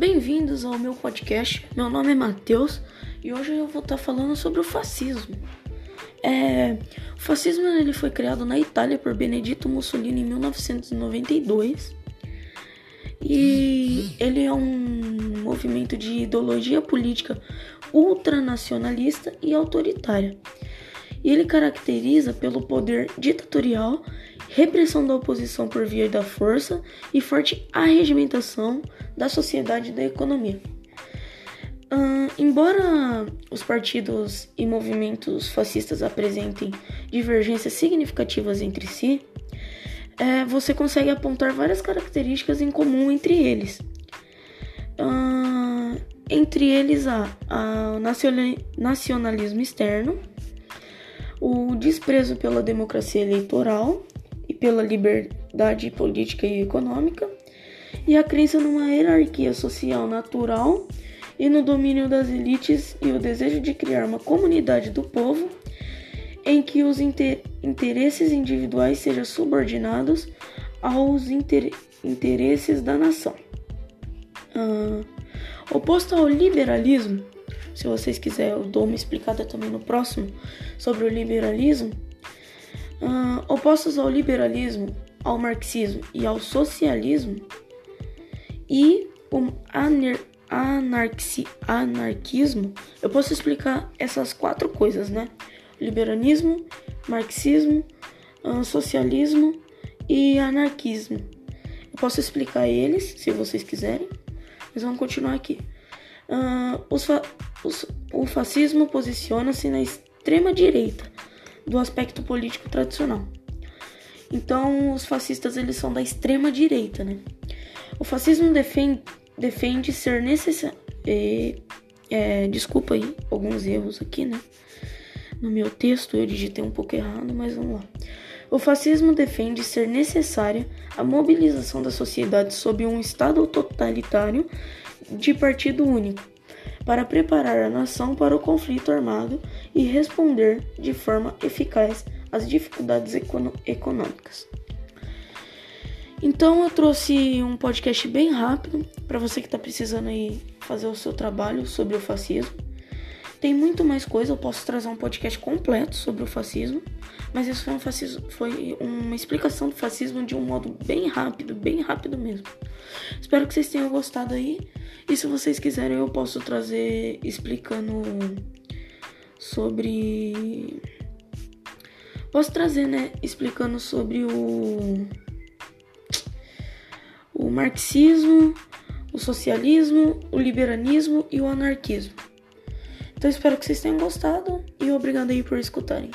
Bem-vindos ao meu podcast. Meu nome é Matheus e hoje eu vou estar falando sobre o fascismo. É, o fascismo ele foi criado na Itália por Benedito Mussolini em 1992 e ele é um movimento de ideologia política ultranacionalista e autoritária. E ele caracteriza pelo poder ditatorial, repressão da oposição por via da força e forte arregimentação da sociedade e da economia. Embora os partidos e movimentos fascistas apresentem divergências significativas entre si, é, você consegue apontar várias características em comum entre eles. Entre eles há o nacionalismo externo, o desprezo pela democracia eleitoral e pela liberdade política e econômica, e a crença numa hierarquia social natural e no domínio das elites e o desejo de criar uma comunidade do povo em que os inter interesses individuais sejam subordinados aos inter interesses da nação. Uh, oposto ao liberalismo, se vocês quiserem, eu dou uma explicada também no próximo sobre o liberalismo. Uh, opostos ao liberalismo, ao marxismo e ao socialismo, e o anar anarqui anarquismo, eu posso explicar essas quatro coisas, né? Liberalismo, marxismo, uh, socialismo e anarquismo. Eu posso explicar eles, se vocês quiserem, mas vamos continuar aqui. Uh, os, o fascismo posiciona-se na extrema direita do aspecto político tradicional. Então, os fascistas eles são da extrema direita, né? O fascismo defende, defende ser necessário. É, é, desculpa aí alguns erros aqui, né? No meu texto eu digitei um pouco errado, mas vamos lá. O fascismo defende ser necessária a mobilização da sociedade sob um Estado totalitário de partido único, para preparar a nação para o conflito armado e responder de forma eficaz às dificuldades econômicas. Então eu trouxe um podcast bem rápido para você que está precisando aí fazer o seu trabalho sobre o fascismo. Tem muito mais coisa, eu posso trazer um podcast completo sobre o fascismo, mas isso foi, um fascismo, foi uma explicação do fascismo de um modo bem rápido, bem rápido mesmo. Espero que vocês tenham gostado aí. E se vocês quiserem, eu posso trazer explicando sobre. Posso trazer, né? Explicando sobre o. O marxismo, o socialismo, o liberalismo e o anarquismo. Então espero que vocês tenham gostado e obrigado aí por escutarem.